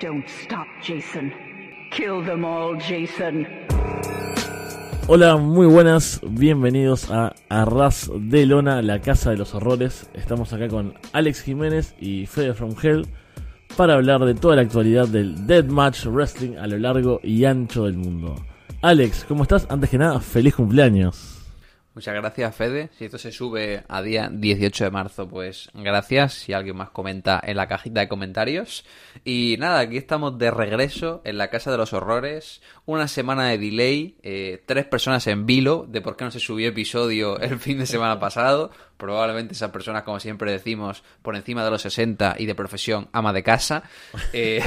Don't stop, Jason. Kill them all, Jason. Hola, muy buenas, bienvenidos a Arras de Lona, la casa de los horrores. Estamos acá con Alex Jiménez y Fede From Hell para hablar de toda la actualidad del Deathmatch Wrestling a lo largo y ancho del mundo. Alex, ¿cómo estás? Antes que nada, feliz cumpleaños. Muchas gracias, Fede. Si esto se sube a día 18 de marzo, pues gracias. Si alguien más comenta en la cajita de comentarios. Y nada, aquí estamos de regreso en la Casa de los Horrores. Una semana de delay, eh, tres personas en vilo de por qué no se subió episodio el fin de semana pasado. Probablemente esas personas, como siempre decimos, por encima de los 60 y de profesión ama de casa. Eh,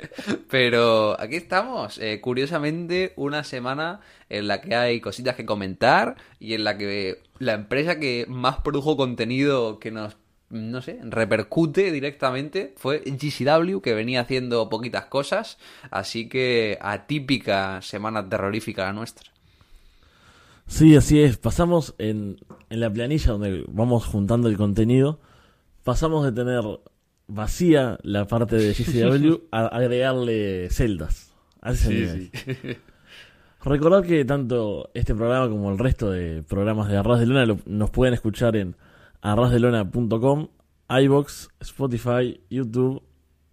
pero aquí estamos. Eh, curiosamente, una semana en la que hay cositas que comentar y en la que la empresa que más produjo contenido que nos no sé, repercute directamente fue GCW, que venía haciendo poquitas cosas, así que atípica semana terrorífica la nuestra. Sí, así es. Pasamos en, en la planilla donde vamos juntando el contenido, pasamos de tener vacía la parte de GCW a agregarle celdas. Nivel. Recordad que tanto este programa como el resto de programas de Arras de Luna lo- nos pueden escuchar en arrasdelona.com, iBox, Spotify, YouTube,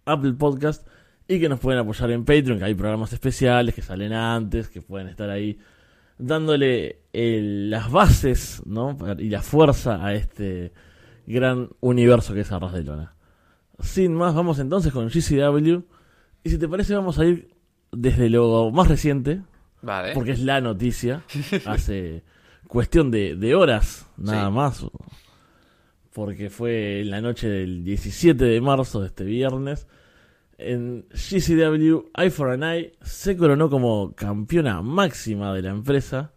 Apple Podcast y que nos pueden apoyar en Patreon, que hay programas especiales que salen antes, que pueden estar ahí dándole el- las bases ¿no? y la fuerza a este gran universo que es Arras de Lona. Sin más, vamos entonces con GCW. Y si te parece, vamos a ir desde lo más reciente, Vale. porque es la noticia, hace cuestión de, de horas, nada Sí. más, porque fue en la noche del 17 de marzo de este viernes, en GCW, Eye for an Eye se coronó como campeona máxima de la empresa,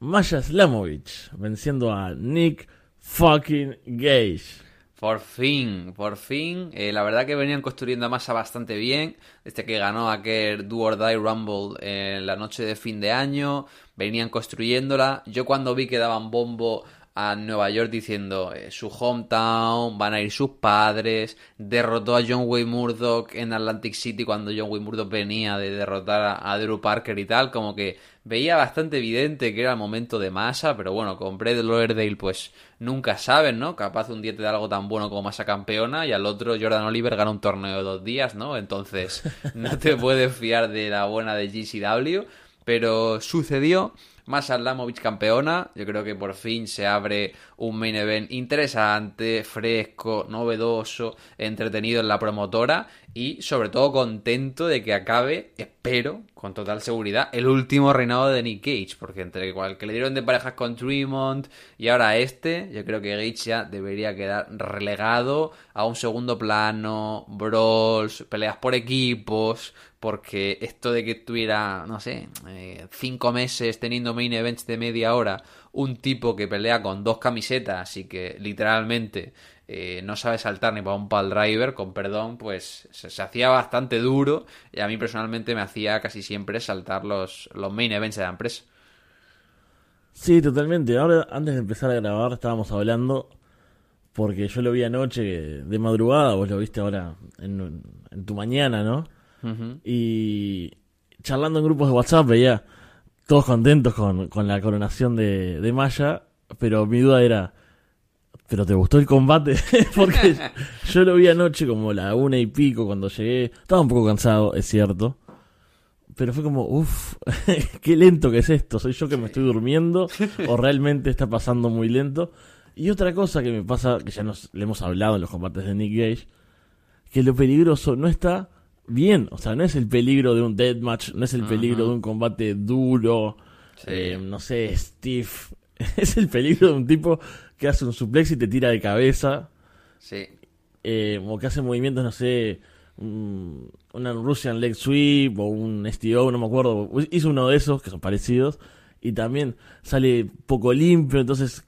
Maya Slamovich, venciendo a Nick fucking Gage. Por fin, por fin. Eh, la verdad que venían construyendo a Masa bastante bien. Desde que ganó aquel Do or Die Rumble en la noche de fin de año. Venían construyéndola. Yo cuando vi que daban bombo a Nueva York diciendo eh, su hometown, van a ir sus padres, derrotó a John Wayne Murdoch en Atlantic City cuando John Wayne Murdoch venía de derrotar a, a Drew Parker y tal, como que veía bastante evidente que era el momento de masa, pero bueno, con Brett Lauderdale pues nunca saben, ¿no? Capaz un día te da algo tan bueno como masa campeona y al otro Jordan Oliver gana un torneo de dos días, ¿no? Entonces no te puedes fiar de la buena de GCW, pero sucedió. Masa Lamovich campeona, yo creo que por fin se abre un main event interesante, fresco, novedoso, entretenido en la promotora y sobre todo contento de que acabe, espero, con total seguridad, el último reinado de Nick Gage, porque entre igual que le dieron de parejas con Tremont y ahora este, yo creo que Gage ya debería quedar relegado a un segundo plano, brawls, peleas por equipos, porque esto de que tuviera, no sé, eh, cinco meses teniendo main events de media hora, un tipo que pelea con dos camisetas y que literalmente eh, no sabe saltar ni para un pal driver, con perdón, pues se, se hacía bastante duro y a mí personalmente me hacía casi siempre saltar los, los main events de la empresa. Sí, totalmente. Ahora, antes de empezar a grabar, estábamos hablando, porque yo lo vi anoche de madrugada, vos lo viste ahora en, en tu mañana, ¿no? Y charlando en grupos de WhatsApp veía todos contentos con, con la coronación de, de Maya, pero mi duda era, ¿pero te gustó el combate? Porque yo lo vi anoche como la una y pico cuando llegué, estaba un poco cansado, es cierto, pero fue como, uff, qué lento que es esto, soy yo que me estoy durmiendo o realmente está pasando muy lento. Y otra cosa que me pasa, que ya nos le hemos hablado en los combates de Nick Gage, que lo peligroso no está bien, o sea, no es el peligro de un deathmatch, no es el peligro de un combate duro, Sí. eh, no sé, stiff, es el peligro de un tipo que hace un suplex y te tira de cabeza, Sí. eh, o que hace movimientos, no sé, un- una Russian leg sweep o un STO, no me acuerdo, hizo uno de esos que son parecidos y también sale poco limpio, entonces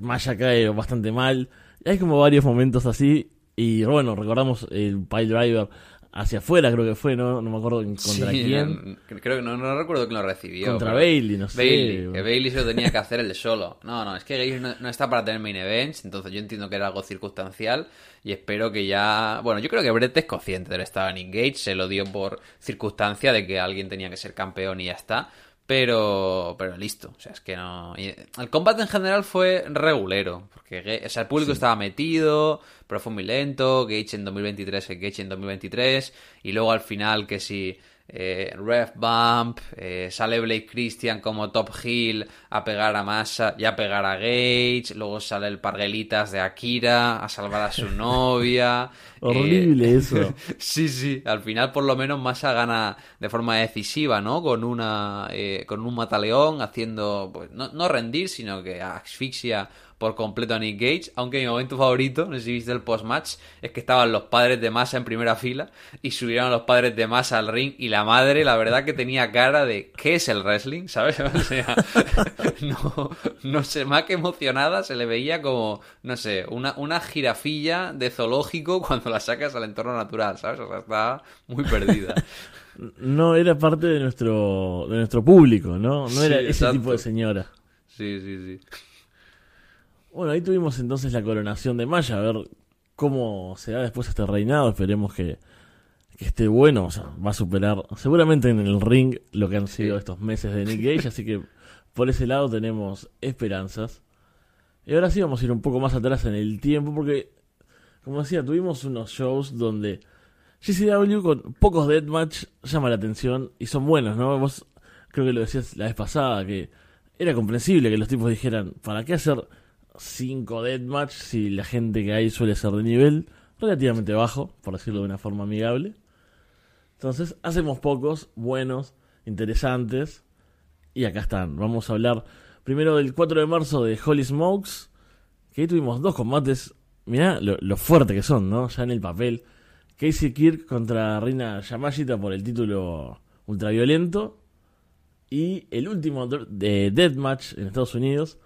Maya cae bastante mal. Hay como varios momentos así y bueno, recordamos el pile driver hacia afuera, creo que fue, ¿no? No me acuerdo contra Sí, quién. no- creo que no, no recuerdo quién lo recibió. Contra Bailey, no sé. Bailey, que Bailey se lo tenía que hacer él solo. No, no, es que Gage no, no está para tener main events, entonces yo entiendo que era algo circunstancial y espero que ya... Bueno, yo creo que Brett es consciente del estado en Engage, se lo dio por circunstancia de que alguien tenía que ser campeón y ya está. Pero, pero listo, o sea, es que no... El combate en general fue regulero, porque o sea, el público estaba metido, pero fue muy lento, Gage en 2023, el Gage en 2023, y luego al final que si eh, Ref Bump, eh, sale Blake Christian como top heel a pegar a Massa y a pegar a Gage, luego sale el Parguelitas de Akira a salvar a su novia. Horrible eh, eso. Sí, sí, al final por lo menos Massa gana de forma decisiva, ¿no? Con una eh, con un mataleón haciendo pues no, no rendir, sino que asfixia por completo a Nick Gage, aunque mi momento favorito, no sé si viste el post-match, es que estaban los padres de Massa en primera fila y subieron los padres de Massa al ring y la madre, la verdad que tenía cara de ¿qué es el wrestling? ¿Sabes? O sea, no, no sé, más que emocionada se le veía como, no sé, una, una jirafilla de zoológico cuando la sacas al entorno natural, ¿sabes? O sea, estaba muy perdida. No era parte de nuestro, de nuestro público, ¿no? No Sí, era ese exacto. tipo de señora. Sí, sí, sí. Bueno, ahí tuvimos entonces la coronación de Maya, a ver cómo se da después este reinado. Esperemos que, que esté bueno, o sea, va a superar seguramente en el ring lo que han sido Sí. estos meses de Nick Gage, así que por ese lado tenemos esperanzas. Y ahora sí vamos a ir un poco más atrás en el tiempo, porque, como decía, tuvimos unos shows donde GCW con pocos deathmatch llama la atención y son buenos, ¿no? Vos creo que lo decías la vez pasada, que era comprensible que los tipos dijeran, ¿para qué hacer 5 deathmatch si la gente que hay suele ser de nivel relativamente bajo, por decirlo de una forma amigable? Entonces, hacemos pocos, buenos, interesantes, y acá están. Vamos a hablar primero del 4 de marzo de Holy Smokes, que ahí tuvimos dos combates, mirá lo, lo fuerte que son, ¿no? Ya en el papel. Casey Kirk contra Rina Yamashita por el título ultraviolento. Y el último de Deathmatch en Estados Unidos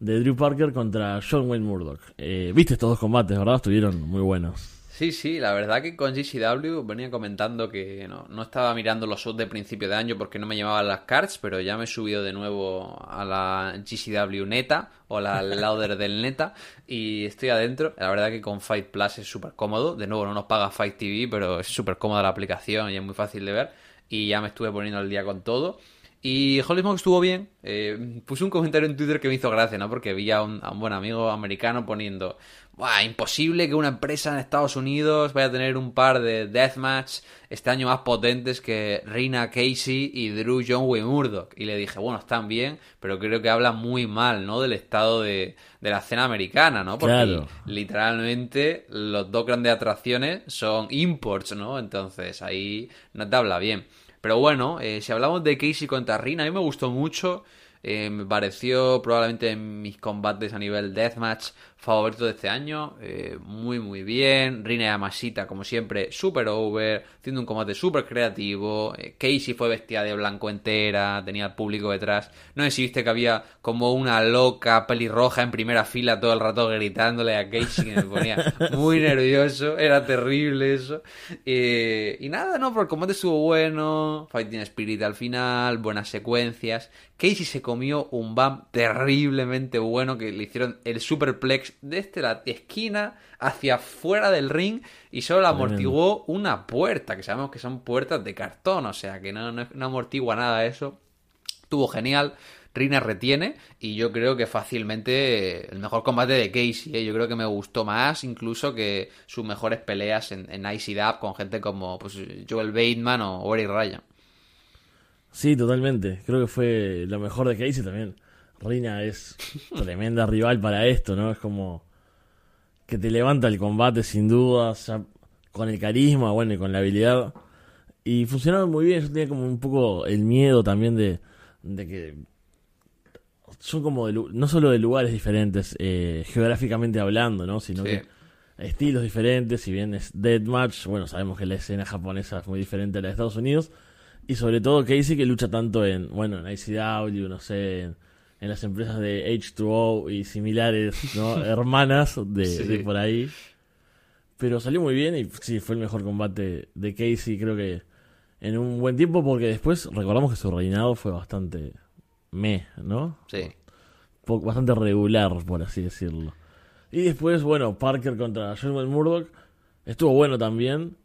de Drew Parker contra John Wayne Murdoch. Eh, Viste estos dos combates, ¿verdad? Estuvieron muy buenos. Sí, sí, la verdad que con GCW venía comentando que no, no estaba mirando los shows de principio de año porque no me llamaban las cards, pero ya me he subido de nuevo a la GCW neta o la louder del neta y estoy adentro. La verdad que con Fight Plus es súper cómodo. De nuevo, no nos paga Fight TV, pero es súper cómoda la aplicación y es muy fácil de ver. Y ya me estuve poniendo al día con todo. Y Holly Smoke estuvo bien. Eh, puse un comentario en Twitter que me hizo gracia, ¿no? Porque vi a un, a un buen amigo americano poniendo: Buah, imposible que una empresa en Estados Unidos vaya a tener un par de deathmatch este año más potentes que Rina Casey y Drew John Wayne Murdoch. Y le dije: Bueno, están bien, pero creo que habla muy mal, ¿no? Del estado de, de la escena americana, ¿no? Porque Claro. literalmente los dos grandes atracciones son imports, ¿no? Entonces ahí no te habla bien. Pero bueno, eh, si hablamos de Casey contra Rina, a mí me gustó mucho. eh, me pareció probablemente en mis combates a nivel deathmatch favorito de este año. eh, muy, muy bien. Rina Yamashita, como siempre, super over. Haciendo un combate súper creativo. eh, Casey fue vestida de blanco entera. Tenía al público detrás. No sé si viste que había como una loca pelirroja en primera fila todo el rato gritándole a Casey que me ponía muy nervioso. Era terrible eso. Eh, y nada, no, pero el combate estuvo bueno. Fighting Spirit al final. Buenas secuencias. Casey se comió un bump terriblemente bueno que le hicieron el superplex desde la esquina hacia fuera del ring y solo amortiguó una puerta, que sabemos que son puertas de cartón, o sea que no, no, no amortigua nada eso. Estuvo genial. Rina retiene y yo creo que fácilmente el mejor combate de Casey. ¿eh? Yo creo que me gustó más incluso que sus mejores peleas en, en ICW con gente como pues, Joel Bateman o Eric Ryan. Sí, totalmente. Creo que fue lo mejor de Casey también. Rina es tremenda rival para esto, ¿no? Es como que te levanta el combate sin dudas, ya con el carisma, bueno, y con la habilidad. Y funcionaron muy bien. Yo tenía como un poco el miedo también de, de que son como de, no solo de lugares diferentes, eh, geográficamente hablando, ¿no? Sino Sí. que estilos diferentes. Si bien es Deathmatch, bueno, sabemos que la escena japonesa es muy diferente a la de Estados Unidos. Y sobre todo Casey que lucha tanto en, bueno, en ICW, no sé, en, en las empresas de H2O y similares, ¿no? Hermanas de, Sí. de por ahí. Pero salió muy bien y sí, fue el mejor combate de Casey, creo que en un buen tiempo, porque después recordamos que su reinado fue bastante me, ¿no? Sí. Po- Bastante regular, por así decirlo. Y después, bueno, Parker contra Joel Murdoch. Estuvo bueno también.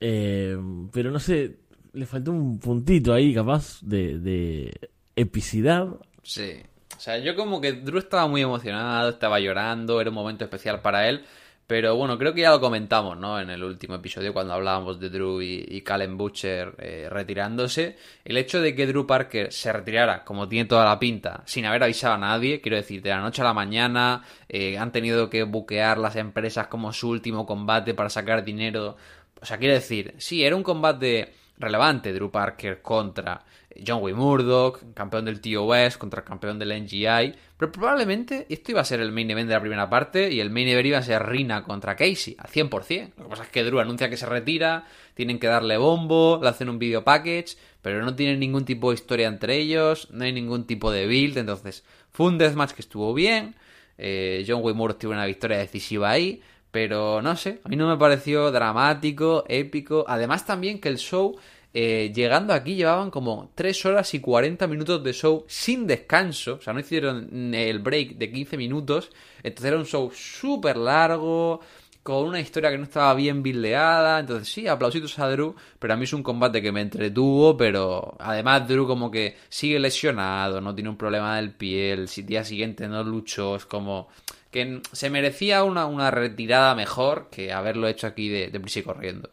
Eh, pero no sé, le faltó un puntito ahí, capaz, de, de epicidad. Sí. O sea, yo como que Drew estaba muy emocionado, estaba llorando, era un momento especial para él. Pero bueno, creo que ya lo comentamos, ¿no? En el último episodio cuando hablábamos de Drew y, y Callum Butcher eh, retirándose. El hecho de que Drew Parker se retirara, como tiene toda la pinta, sin haber avisado a nadie, quiero decir, de la noche a la mañana, eh, han tenido que buquear las empresas como su último combate para sacar dinero. O sea, quiero decir, sí, era un combate relevante, Drew Parker contra John Wayne Murdoch, campeón del TOS contra el campeón del NGI, pero probablemente esto iba a ser el main event de la primera parte y el main event iba a ser Rina contra Casey, al 100%. Lo que pasa es que Drew anuncia que se retira, tienen que darle bombo, le hacen un video package, pero no tienen ningún tipo de historia entre ellos, no hay ningún tipo de build, entonces fue un deathmatch que estuvo bien, eh, John Wayne Murdoch tuvo una victoria decisiva ahí, pero no sé, a mí no me pareció dramático, épico. Además también que el show, eh, llegando aquí, llevaban como 3 horas y 40 minutos de show sin descanso. O sea, no hicieron el break de 15 minutos. Entonces era un show súper largo, con una historia que no estaba bien bildeada. Entonces sí, aplausitos a Drew, pero a mí es un combate que me entretuvo, pero además Drew como que sigue lesionado, no tiene un problema del pie, el día siguiente no luchó, es como que se merecía una, una retirada mejor que haberlo hecho aquí de, de prisa y corriendo.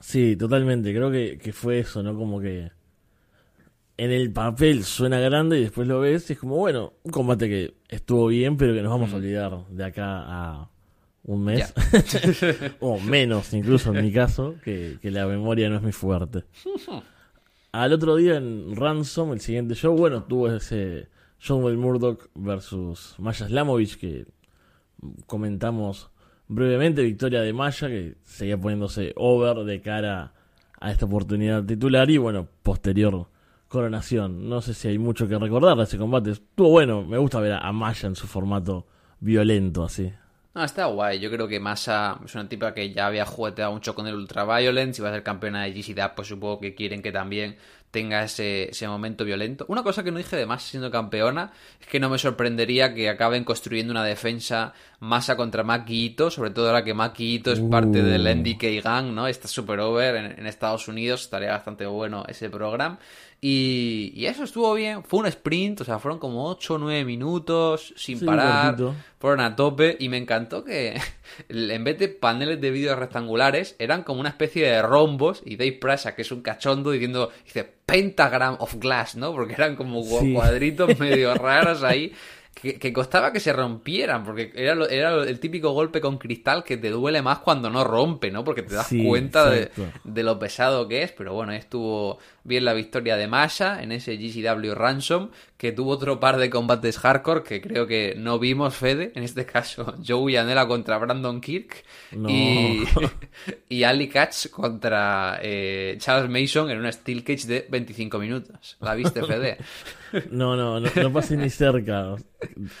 Sí, totalmente. Creo que, que fue eso, ¿no? Como que en el papel suena grande y después lo ves y es como, bueno, un combate que estuvo bien, pero que nos vamos a olvidar de acá a un mes. o menos, incluso en mi caso, que, que la memoria no es muy fuerte. Al otro día en Ransom, el siguiente show, bueno, tuvo ese John Wayne Murdoch versus Maya Slamovich que comentamos brevemente, victoria de Maya que seguía poniéndose over de cara a esta oportunidad titular y bueno, posterior coronación. No sé si hay mucho que recordar de ese combate. Estuvo bueno, me gusta ver a Maya en su formato violento así. No, está guay. Yo creo que Masa es una tipa que ya había jugueteado mucho con el Ultraviolence. Si va a ser campeona de GCDAP, pues supongo que quieren que también tenga ese, ese momento violento. Una cosa que no dije de Masa siendo campeona es que no me sorprendería que acaben construyendo una defensa Masa contra Maki Ito, sobre todo ahora que Maki Ito es parte del NDK Gang, ¿no? Está super over en, en Estados Unidos, estaría bastante bueno ese programa. Y, y, eso estuvo bien. Fue un sprint, o sea, fueron como 8 o 9 minutos sin Sí, parar. Fueron a tope y me encantó que en vez de paneles de vídeos rectangulares eran como una especie de rombos y Dave Prasa, que es un cachondo, diciendo, dice, pentagram of glass, ¿no? Porque eran como Sí. cuadritos medio raros ahí. Que, que costaba que se rompieran, porque era, lo- era el típico golpe con cristal que te duele más cuando no rompe, ¿no? Porque te das Sí, cuenta de, de lo pesado que es, pero bueno, estuvo bien la victoria de Masha en ese GCW Ransom, que tuvo otro par de combates hardcore que creo que no vimos, Fede, en este caso Joey Janela contra Brandon Kirk No. y, y Ali Katz contra eh, Charles Mason en una Steel Cage de 25 minutos. ¿La viste, Fede? No, no, no, no pasé ni cerca.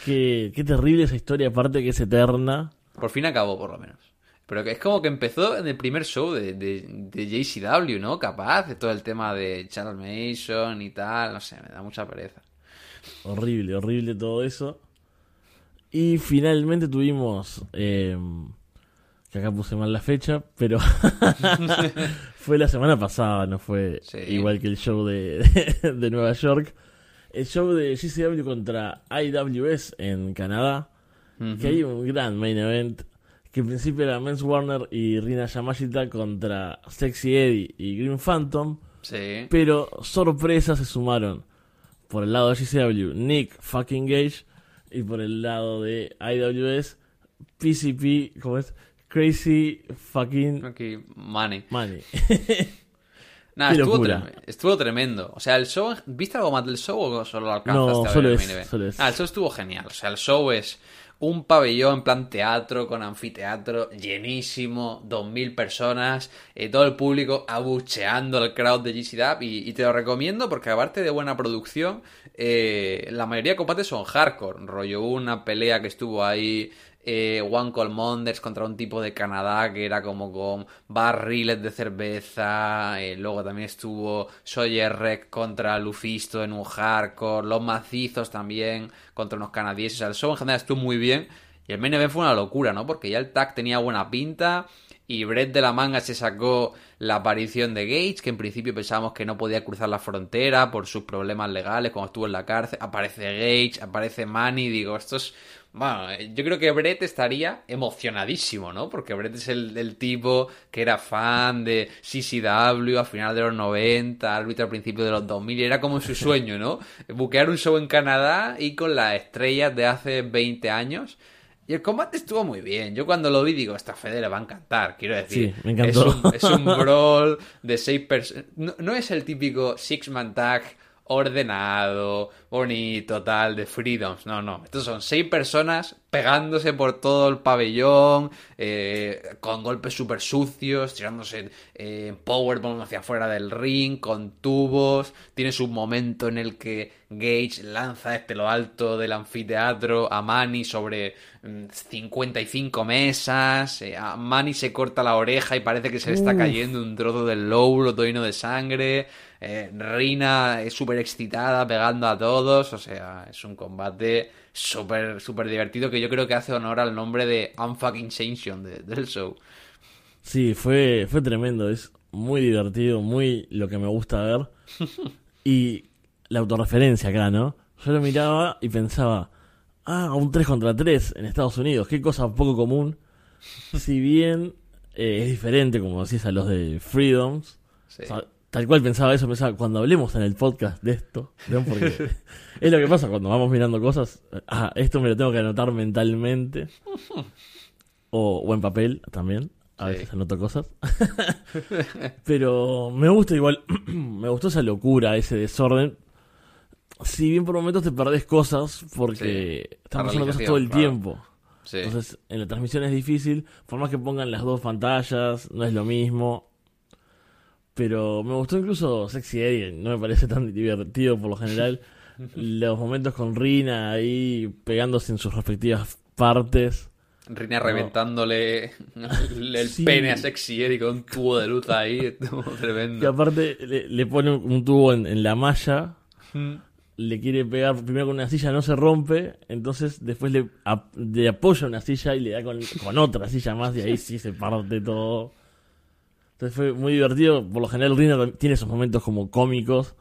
Qué, qué terrible esa historia, aparte que es eterna. Por fin acabó, por lo menos. Pero que es como que empezó en el primer show de, de, de JCW, ¿no? Capaz, de todo el tema de Charles Mason y tal, no sé, me da mucha pereza. Horrible, horrible todo eso. Y finalmente tuvimos. eh, que acá puse mal la fecha, pero. fue la semana pasada, no fue Sí. igual que el show de, de, de Nueva York. El show de GCW contra IWS en Canadá. Que hay un gran main event. Que en principio era Men's Warner y Rina Yamashita contra Sexy Eddie y Green Phantom. Sí. Pero sorpresa se sumaron por el lado de GCW Nick fucking Gage y por el lado de IWS PCP, ¿cómo es? Crazy fucking Aquí, money. money. Nada, estuvo, trem- estuvo tremendo. O sea, el show. ¿Viste algo más del show o solo alcanzaste No, a ver solo el es- solo es. Ah, el show estuvo genial. O sea, el show es un pabellón en plan teatro, con anfiteatro, llenísimo, 2.000 personas, eh, todo el público abucheando al crowd de GCDAP y, y te lo recomiendo porque aparte de buena producción, eh, la mayoría de combates son hardcore. Rollo, una pelea que estuvo ahí eh, One Call contra un tipo de Canadá que era como con barriles de cerveza. eh, luego también estuvo Sawyer contra Lufisto en un hardcore. Los macizos también contra unos canadienses. O sea, el show en general estuvo muy bien. Y el main fue una locura, ¿no? Porque ya el tag tenía buena pinta. Y Brett de la manga se sacó la aparición de Gage, que en principio pensábamos que no podía cruzar la frontera por sus problemas legales cuando estuvo en la cárcel. Aparece Gage, aparece Manny, digo, esto es... Bueno, yo creo que Brett estaría emocionadísimo, ¿no? Porque Brett es el, tipo que era fan de CCW a final de los 90, árbitro al principio de los 2000, y era como su sueño, ¿no? Buquear un show en Canadá y con las estrellas de hace 20 años. Y el combate estuvo muy bien. Yo cuando lo vi digo, esta Fede le va a encantar. Quiero decir, Sí, me encantó. Es, un, es un brawl de seis personas. No, no es el típico six-man tag ordenado, bonito, tal, de freedoms. No, no. Estos son seis personas pegándose por todo el pabellón, eh, con golpes súper sucios, tirándose eh, powerbomb hacia afuera del ring, con tubos. Tienes un momento en el que Gage lanza este lo alto del anfiteatro a Manny sobre mm, 55 mesas. eh, a Manny se corta la oreja y parece que se le está cayendo un trozo del lóbulo todo lleno de sangre. Eh, Rina es súper excitada pegando a todos. O sea, es un combate súper, súper divertido que yo creo que hace honor al nombre de Unfucking Sanction de- del show. Sí, fue, fue tremendo, es muy divertido, muy lo que me gusta ver. Y la autorreferencia acá, ¿no? Yo lo miraba y pensaba, ah, un 3 contra 3 en Estados Unidos, qué cosa poco común. Si bien eh, es diferente, como decís, a los de Freedoms. Sí. O sea, tal cual pensaba eso, pensaba, cuando hablemos en el podcast de esto, ¿no? porque es lo que pasa cuando vamos mirando cosas, ah, esto me lo tengo que anotar mentalmente. O, o en papel también. A Sí. veces anoto cosas. Pero me gusta igual, me gustó esa locura, ese desorden. Si bien por momentos te perdés cosas, porque Sí, están pasando cosas todo el claro. tiempo. Sí. Entonces, en la transmisión es difícil. Por más que pongan las dos pantallas, no es lo mismo. Pero me gustó incluso Sexy Eddie. No me parece tan divertido por lo general. Los momentos con Rina ahí pegándose en sus respectivas partes. Rina reventándole el, Sí. pene a Sexy Eddie con un tubo de luz ahí. Estuvo Que tremendo. aparte le, le pone un, tubo en, en la malla. Mm. Le quiere pegar primero con una silla, no se rompe. Entonces después le, le apoya una silla y le da con, con otra silla más. Y ahí sí se parte todo. Entonces fue muy divertido. Por lo general, Rina tiene esos momentos como cómicos.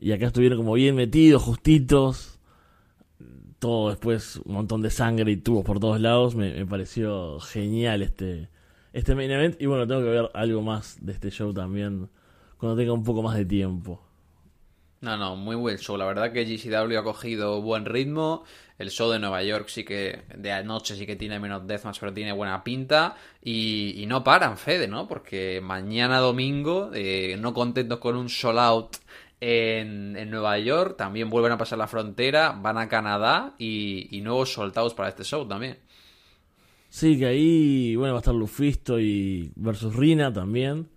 Y acá estuvieron como bien metidos, justitos. Todo después, un montón de sangre y tubos por todos lados. Me, me pareció genial este, este main event. Y bueno, tengo que ver algo más de este show también. Cuando tenga un poco más de tiempo. No, no, muy buen show. La verdad que GCW ha cogido buen ritmo. El show de Nueva York sí que de anoche sí que tiene menos deathmatch, pero tiene buena pinta. Y, no paran, Fede, ¿no? Porque mañana domingo, eh, no contentos con un sold out en, en Nueva York, también vuelven a pasar la frontera, van a Canadá y, y nuevos soldados para este show también. Sí, que ahí, bueno, va a estar Lufisto y versus Rina también.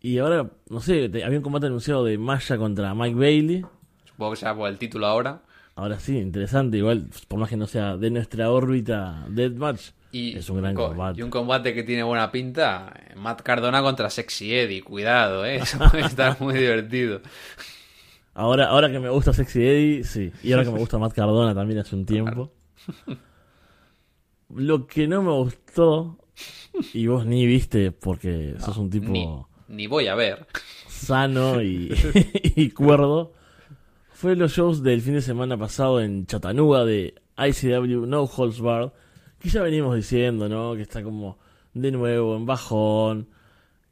Y ahora, no sé, te- había un combate anunciado de Maya contra Mike Bailey. Supongo que sea por el título ahora. Ahora sí, interesante, igual, por más que no sea de nuestra órbita Deathmatch, Y es un gran co- combate. Y un combate que tiene buena pinta. eh, Matt Cardona contra Sexy Eddie. Cuidado, ¿eh? Eso puede estar muy divertido. Ahora, ahora que me gusta Sexy Eddie, sí. Y ahora que me gusta Matt Cardona también hace un tiempo. Lo que no me gustó, y vos ni viste porque sos un tipo Ni, ni voy a ver. sano y, y cuerdo, fue los shows del fin de semana pasado en Chattanooga de ICW No Holds Barred, que ya venimos diciendo, ¿no? Que está como de nuevo en bajón,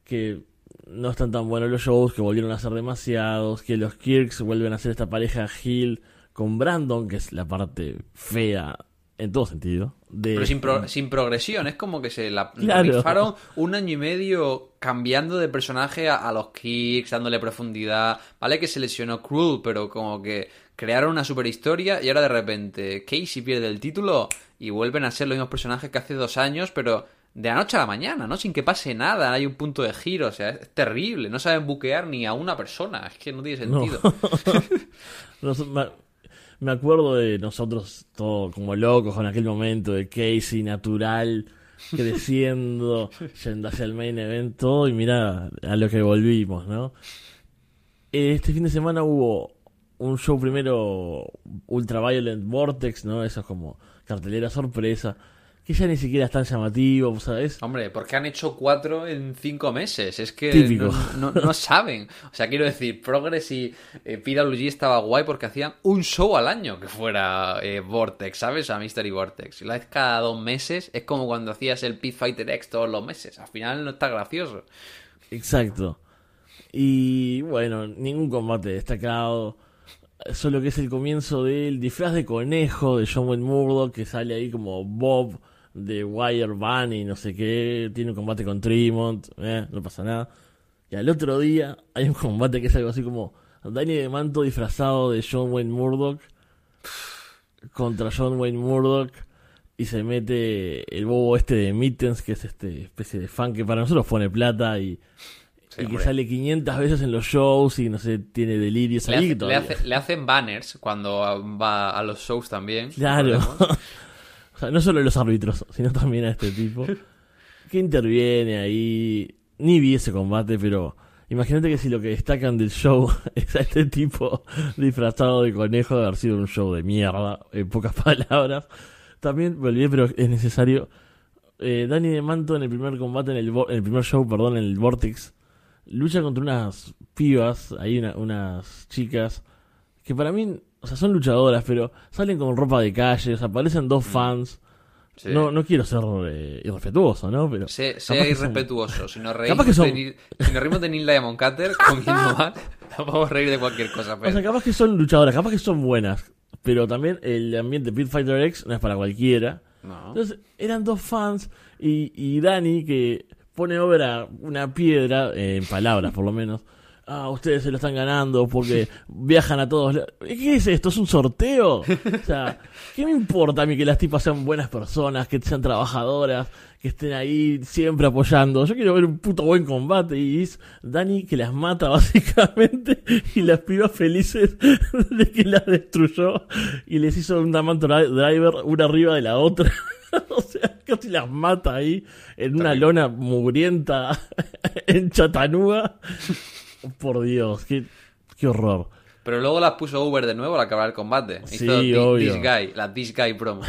que no están tan buenos los shows, que volvieron a ser demasiados, que los Kirks vuelven a ser esta pareja Hill con Brandon, que es la parte fea en todo sentido. De, Pero sin, pro- sin progresión. Es como que se la, la Claro. rifaron un año y medio cambiando de personaje a, a los kicks, dándole profundidad. Vale que se lesionó Cruel, pero como que crearon una super historia y ahora de repente Casey pierde el título y vuelven a ser los mismos personajes que hace dos años, pero de la noche a la mañana, ¿no? Sin que pase nada, hay un punto de giro, o sea, es terrible. No saben buquear ni a una persona, es que no tiene sentido. No me acuerdo de nosotros todos como locos con aquel momento de Casey natural creciendo, yendo hacia el main event, todo, y mira a lo que volvimos, ¿no? Este fin de semana hubo un show primero Ultraviolent Vortex, ¿no? Eso es como cartelera sorpresa que ya ni siquiera es tan llamativo, ¿sabes? Hombre, porque han hecho cuatro en cinco meses. Es que Típico. No, no- no saben. O sea, quiero decir, Progress y eh, PWG estaba guay porque hacían un show al año que fuera eh, Vortex, ¿sabes? A Mystery Vortex. Y la vez cada dos meses es como cuando hacías el Pit Fighter X todos los meses. Al final no está gracioso. Exacto. Y bueno, ningún combate destacado. Solo que es el comienzo del disfraz de conejo de John Wayne Murdoch que sale ahí como Bob de Wire Bunny, no sé qué. Tiene un combate con Tremont, eh, no pasa nada. Y al otro día hay un combate que es algo así como Danny de Manto disfrazado de John Wayne Murdoch contra John Wayne Murdoch y se mete el bobo este de Mittens, que es este especie de fan que para nosotros pone plata y, Sí, y que sale 500 veces en los shows y no sé, tiene delirios Le, ahí hace- le todavía. hace- le hacen banners cuando va a los shows también. Claro. O sea, no solo los árbitros, sino también a este tipo. que interviene ahí. Ni vi ese combate, pero imagínate que si lo que destacan del show es a este tipo disfrazado de conejo de haber sido un show de mierda, en pocas palabras. También me olvidé, pero es necesario. Eh, Danny de Manto en el primer combate, en el, en el primer show, perdón, en el Vortex, lucha contra unas pibas, ahí una- unas chicas, que para mí, o sea, son luchadoras, pero salen con ropa de calle, o sea, aparecen dos fans. Sí. No, no quiero ser eh, irrespetuoso, ¿no? Pero Sé- sea que son- irrespetuoso. Si nos reímos, que son- de, si nos reímos de Neil Diamond Cutter comiendo mal, nos podemos reír de cualquier cosa. O Pero... sea, capaz que son luchadoras, capaz que son buenas, pero también el ambiente Pit Fighter X no es para cualquiera. No. Entonces, eran dos fans y, y Dani que pone over a una piedra, eh, en palabras por lo menos. Ah, ustedes se lo están ganando porque viajan a todos lados. ¿Qué es esto? ¿Es un sorteo? O sea, ¿qué me importa a mí que las tipas sean buenas personas, que sean trabajadoras, que estén ahí siempre apoyando? Yo quiero ver un puto buen combate y es Dani que las mata básicamente y las pibas felices de que las destruyó y les hizo un Diamante Driver una arriba de la otra. o sea, casi las mata ahí en una lona mugrienta en Chattanooga. Por Dios, qué, qué horror. Pero luego las puso Uber de nuevo al acabar el combate. Sí, Hizo obvio. This Guy, la This Guy promo.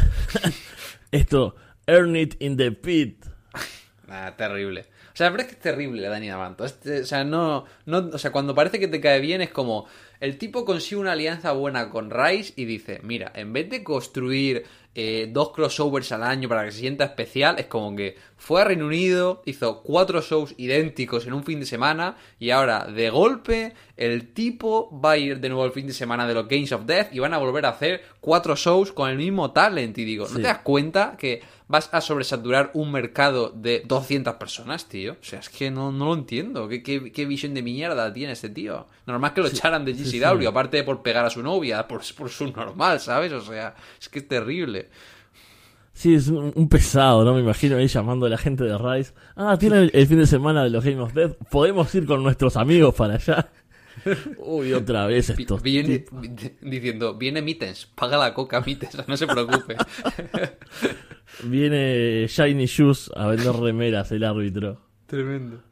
Esto, earn it in the pit. Ah, terrible. O sea, verdad es que es terrible la Dani Damanto. Este, o sea, no, no, o sea, cuando parece que te cae bien es como el tipo consigue una alianza buena con Rice y dice, mira, en vez de construir eh, dos crossovers al año para que se sienta especial, es como que fue a Reino Unido, hizo cuatro shows idénticos en un fin de semana y ahora de golpe el tipo va a ir de nuevo el fin de semana de los Games of Death y van a volver a hacer cuatro shows con el mismo talent y digo, ¿no Sí. te das cuenta que vas a sobresaturar un mercado de 200 personas, tío? O sea, es que no, no lo entiendo. ¿Qué, qué, qué visión de mierda tiene este tío? Normal que lo echaran de GCW, aparte de por pegar a su novia, por, por su normal, ¿sabes? O sea, es que es terrible. Sí, es un, un pesado, ¿no? Me imagino ahí llamando a la gente de Rice. Ah, tiene el, el fin de semana de los Game of Death. Podemos ir con nuestros amigos para allá. Uy, otra vez estos Viene, diciendo, viene Mittens, paga la coca Mittens, no se preocupe. Viene Shiny Shoes a vender remeras el árbitro. Tremendo.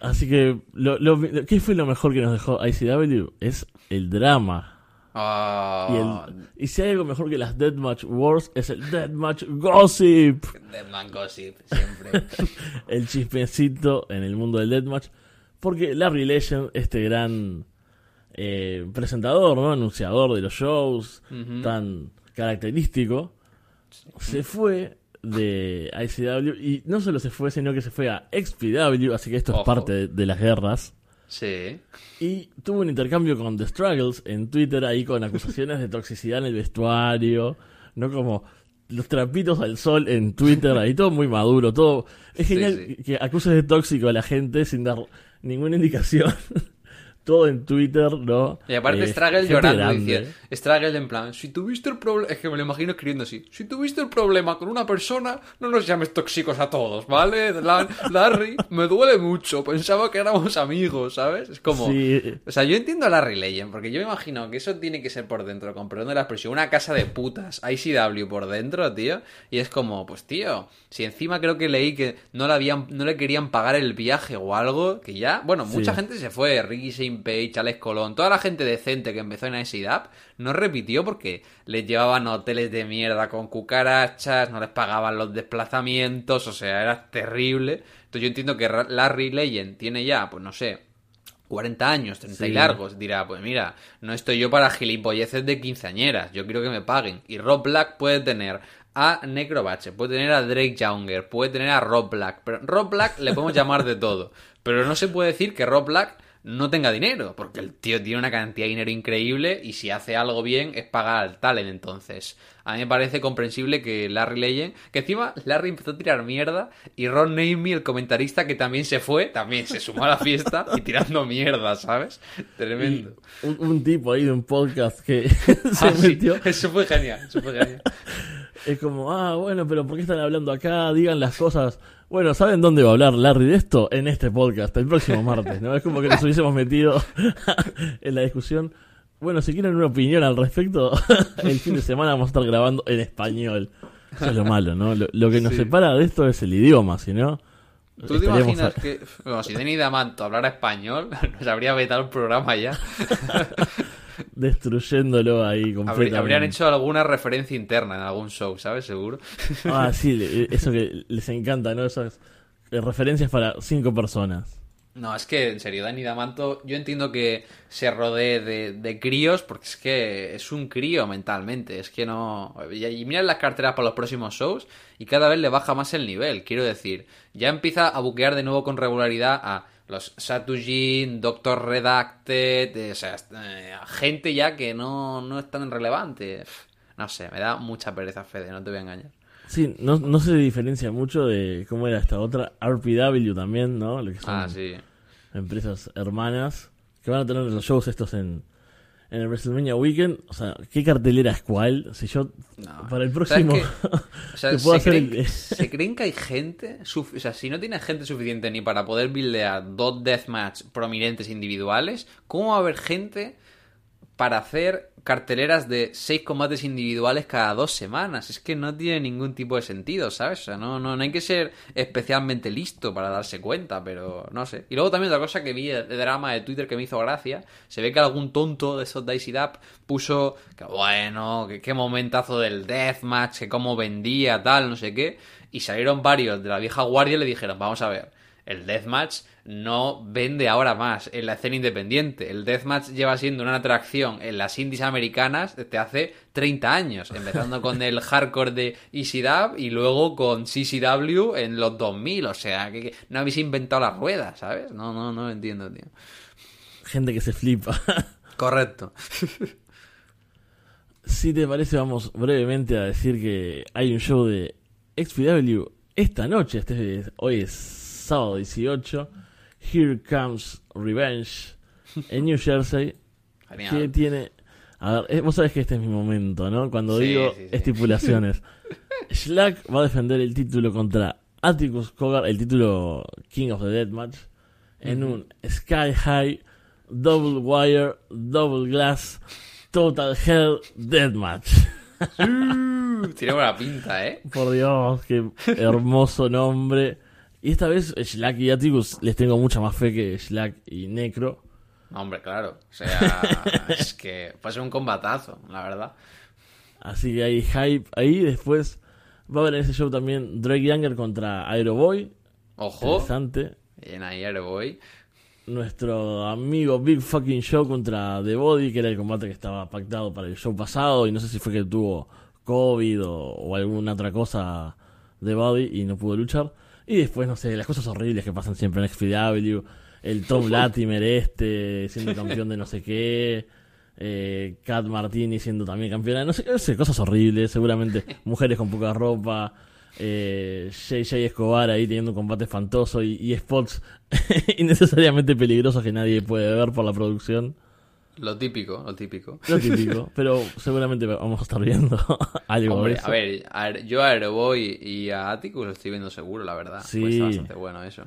Así que, lo, lo- lo- ¿qué fue lo mejor que nos dejó ICW? Es el drama. Ah, Y, el- y si hay algo mejor que las Deathmatch Wars, es el Deathmatch Gossip. Deadman Gossip, siempre. El chismecito en el mundo del Deathmatch. Porque Larry Legend, este gran eh, presentador, ¿no? anunciador de los shows, tan característico, se fue de ICW y no solo se fue, sino que se fue a XPW, así que esto Ojo. es parte de, de las guerras. Sí. Y tuvo un intercambio con The Struggles en Twitter ahí con acusaciones de toxicidad en el vestuario, no como los trapitos al sol en Twitter, ahí todo muy maduro, todo. Es Sí, genial sí. que acuses de tóxico a la gente sin dar ninguna indicación. Todo en Twitter, ¿no? Y aparte Eh, Straggle llorando, dice, Straggle en plan, si tuviste el problema, es que me lo imagino escribiendo así, si tuviste el problema con una persona, no nos llames tóxicos a todos, ¿vale? La- Larry, me duele mucho, pensaba que éramos amigos, ¿sabes? Es como... Sí. O sea, yo entiendo a Larry Legend, porque yo me imagino que eso tiene que ser por dentro, con perdón de la expresión, una casa de putas, ICW por dentro, tío, y es como, pues tío, si encima creo que leí que no le habían, no le querían pagar el viaje o algo, que ya, bueno, Sí. mucha gente se fue, Ricky Page, Alex Colón, toda la gente decente que empezó en ICW, no repitió porque les llevaban hoteles de mierda con cucarachas, no les pagaban los desplazamientos, o sea, era terrible. Entonces yo entiendo que Larry Legend tiene ya, pues no sé, 40 años, 30 y largos, dirá, pues mira, no estoy yo para gilipolleces de quinceañeras, yo quiero que me paguen. Y Rob Black puede tener a Necrobache, puede tener a Drake Younger, puede tener a Rob Black, pero Rob Black le podemos llamar de todo, pero no se puede decir que Rob Black no tenga dinero, porque el tío tiene una cantidad de dinero increíble y si hace algo bien es pagar al talent entonces. A mí me parece comprensible que Larry Legend, que encima Larry empezó a tirar mierda y Ron Namey, el comentarista que también se fue, también se sumó a la fiesta y tirando mierda, ¿sabes? Tremendo. Un, un tipo ahí de un podcast que se Ah, sí, metió. Eso fue genial, eso fue genial. Es como, ah, bueno, pero ¿por qué están hablando acá? Digan las cosas. Bueno, ¿saben dónde va a hablar Larry de esto? En este podcast, el próximo martes, ¿no? Es como que nos hubiésemos metido en la discusión. Bueno, si quieren una opinión al respecto, el fin de semana vamos a estar grabando en español. Eso es lo malo, ¿no? Lo, lo que nos Sí. separa de esto es el idioma, si no... ¿Tú te imaginas a- que, bueno, si Denny Damanto hablara español, nos habría vetado el programa ya? destruyéndolo ahí completamente. habrían hecho alguna referencia interna en algún show, ¿sabes? Seguro. Ah, sí, eso que les encanta, ¿no? Esas eh, referencias para cinco personas. No, es que en serio, Dani D'Amato, yo entiendo que se rodee de, de críos, porque es que es un crío mentalmente, es que no... Y, mira las carteras para los próximos shows y cada vez le baja más el nivel, quiero decir, ya empieza a buquear de nuevo con regularidad a los Satujin, Doctor Redacted, o sea, eh, gente ya que no, no es tan relevante. No sé, me da mucha pereza, Fede, no te voy a engañar. Sí, no, no se diferencia mucho de cómo era esta otra, RPW también, ¿no? Lo que son Ah, sí. Empresas hermanas que van a tener los shows estos en, en el WrestleMania Weekend. O sea, ¿qué cartelera es cuál? Si yo, No. para el ¿Sabes próximo, qué? O sea, te puedo ¿se, hacer creen, el- se creen que hay gente? O sea, si no tiene gente suficiente ni para poder buildear dos deathmatch prominentes individuales, ¿cómo va a haber gente para hacer carteleras de seis combates individuales cada dos semanas? Es que no tiene ningún tipo de sentido, ¿sabes? O sea, no, no, no hay que ser especialmente listo para darse cuenta, pero no sé. Y luego también otra cosa que vi de drama de Twitter que me hizo gracia, se ve que algún tonto de esos Dicey Dap puso bueno, que qué momentazo del deathmatch, que cómo vendía, tal, no sé qué, y salieron varios de la vieja guardia y le dijeron, vamos a ver, el deathmatch no vende ahora más en la escena independiente. El deathmatch lleva siendo una atracción en las indies americanas desde hace 30 años, empezando con el hardcore de ECW y luego con CCW en los 2000. O sea, que, que no habéis inventado la rueda, ¿sabes? No, no, no lo entiendo, tío. gente que se flipa. Correcto. si te parece, vamos brevemente a decir que hay un show de XPW esta noche. Este es- hoy es sábado 18. Here Comes Revenge en New Jersey. que tiene. A ver, eh, vos sabés que este es mi momento, ¿no? Cuando Sí, digo sí, sí. estipulaciones. Schlack va a defender el título contra Atticus Cogar, el título King of the Deathmatch, en un Sky High, Double Wire, Double Glass, Total Hell Deathmatch. Tiene buena pinta, ¿eh? Por Dios, qué hermoso nombre. Y esta vez Schlack y Atticus les tengo mucha más fe que Schlack y Necro. Hombre, claro. O sea, es que ser un combatazo, la verdad. Así que hay hype ahí. Después va a haber en ese show también Drake Younger contra Aeroboy. Ojo. Interesante. Bien, ahí ahora voy. Nuestro amigo Big Fucking Show contra The Body, que era el combate que estaba pactado para el show pasado. Y no sé si fue que tuvo COVID o, o alguna otra cosa The Body y no pudo luchar. Y después, no sé, las cosas horribles que pasan siempre en XPW. El Tom Latimer este siendo campeón de no sé qué. Eh, Kat Martini siendo también campeona. No sé, no sé, cosas horribles. Seguramente mujeres con poca ropa. eh, JJ Escobar ahí teniendo un combate espantoso y, y spots innecesariamente peligrosos que nadie puede ver por la producción. Lo típico, lo típico. Lo típico, pero seguramente vamos a estar viendo algo de Hombre, eso. a ver, a ver, yo a Aeroboy y a Atticus lo estoy viendo seguro, la verdad. Sí. Pues está bastante bueno eso.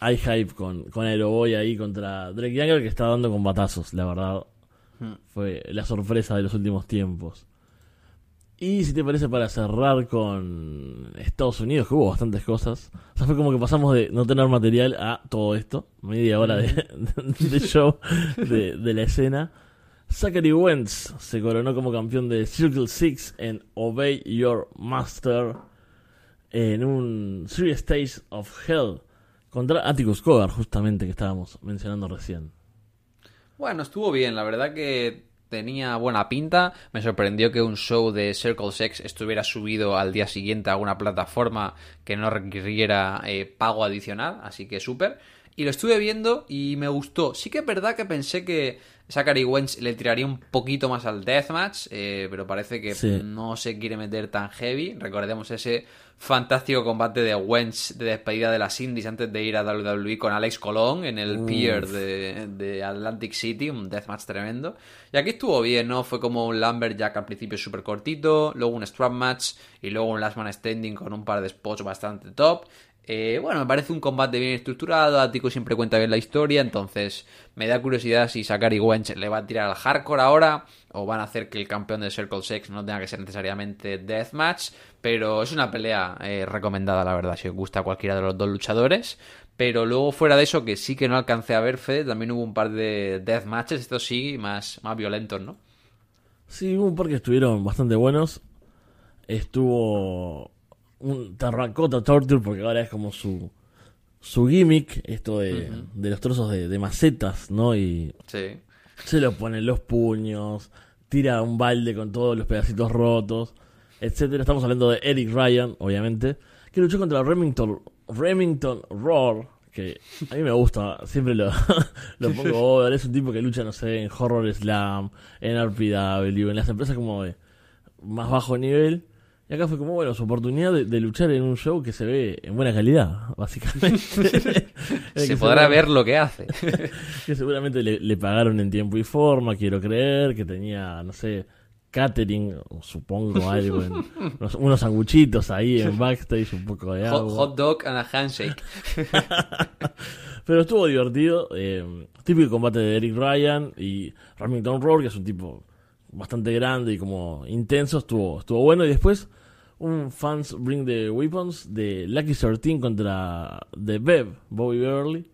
Hay hype con, con Aeroboy ahí contra Drake Younger que está dando combatazos, la verdad. Hmm. Fue la sorpresa de los últimos tiempos. Y si te parece para cerrar con Estados Unidos, que hubo bastantes cosas. O sea, fue como que pasamos de no tener material a todo esto. Media hora de, de show de, de la escena. Zachary Wentz se coronó como campeón de Circle Six en Obey Your Master en un Serious Stage of Hell contra Atticus Cogar, justamente que estábamos mencionando recién. Bueno, estuvo bien, la verdad que tenía buena pinta. Me sorprendió que un show de Circle Sex estuviera subido al día siguiente a alguna plataforma que no requiriera eh, pago adicional, así que súper. Y lo estuve viendo y me gustó. Sí que es verdad que pensé que Zachary Wentz le tiraría un poquito más al deathmatch, eh, pero parece que Sí. no se quiere meter tan heavy. Recordemos ese fantástico combate de Wentz de despedida de las Indies antes de ir a WWE con Alex Colón en el Uf. pier de, de Atlantic City, un deathmatch tremendo. Y aquí estuvo bien, ¿no? Fue como un Lumberjack al principio súper cortito, luego un strap match y luego un last man standing con un par de spots bastante top. Eh, bueno, me parece un combate bien estructurado, Attico siempre cuenta bien la historia, entonces me da curiosidad si Zachary Wentz le va a tirar al hardcore ahora o van a hacer que el campeón de Circle Sex no tenga que ser necesariamente deathmatch, pero es una pelea eh, recomendada, la verdad, si os gusta cualquiera de los dos luchadores. Pero luego fuera de eso, que sí que no alcancé a ver, Fede, también hubo un par de deathmatches, estos sí, más, más violentos, ¿no? Sí, hubo un par que estuvieron bastante buenos. Estuvo un Terracota Torture, porque ahora es como su, su gimmick, esto de, de los trozos de, de macetas, ¿no? Y Sí. se lo pone en los puños, tira un balde con todos los pedacitos rotos, etcétera. Estamos hablando de Eric Ryan, obviamente, que luchó contra Remington, Remington Roar, que a mí me gusta, siempre lo, lo pongo over. Es un tipo que lucha, no sé, en Horror Slam, en RPW, en las empresas como de más bajo nivel. Y acá fue como, bueno, su oportunidad de, de luchar en un show que se ve en buena calidad, básicamente. Se podrá ve- ver lo que hace. que seguramente le, le pagaron en tiempo y forma, quiero creer, que tenía, no sé, catering, o supongo algo, en, unos, unos sanguchitos ahí en backstage, un poco de Hot, agua. hot dog and a handshake. Pero estuvo divertido, eh, típico combate de Eric Ryan y Remington Roar, que es un tipo bastante grande y como intenso, estuvo, estuvo bueno. Y después un Fans Bring the Weapons de Lucky 13 contra The Bev, Bobby Beverly.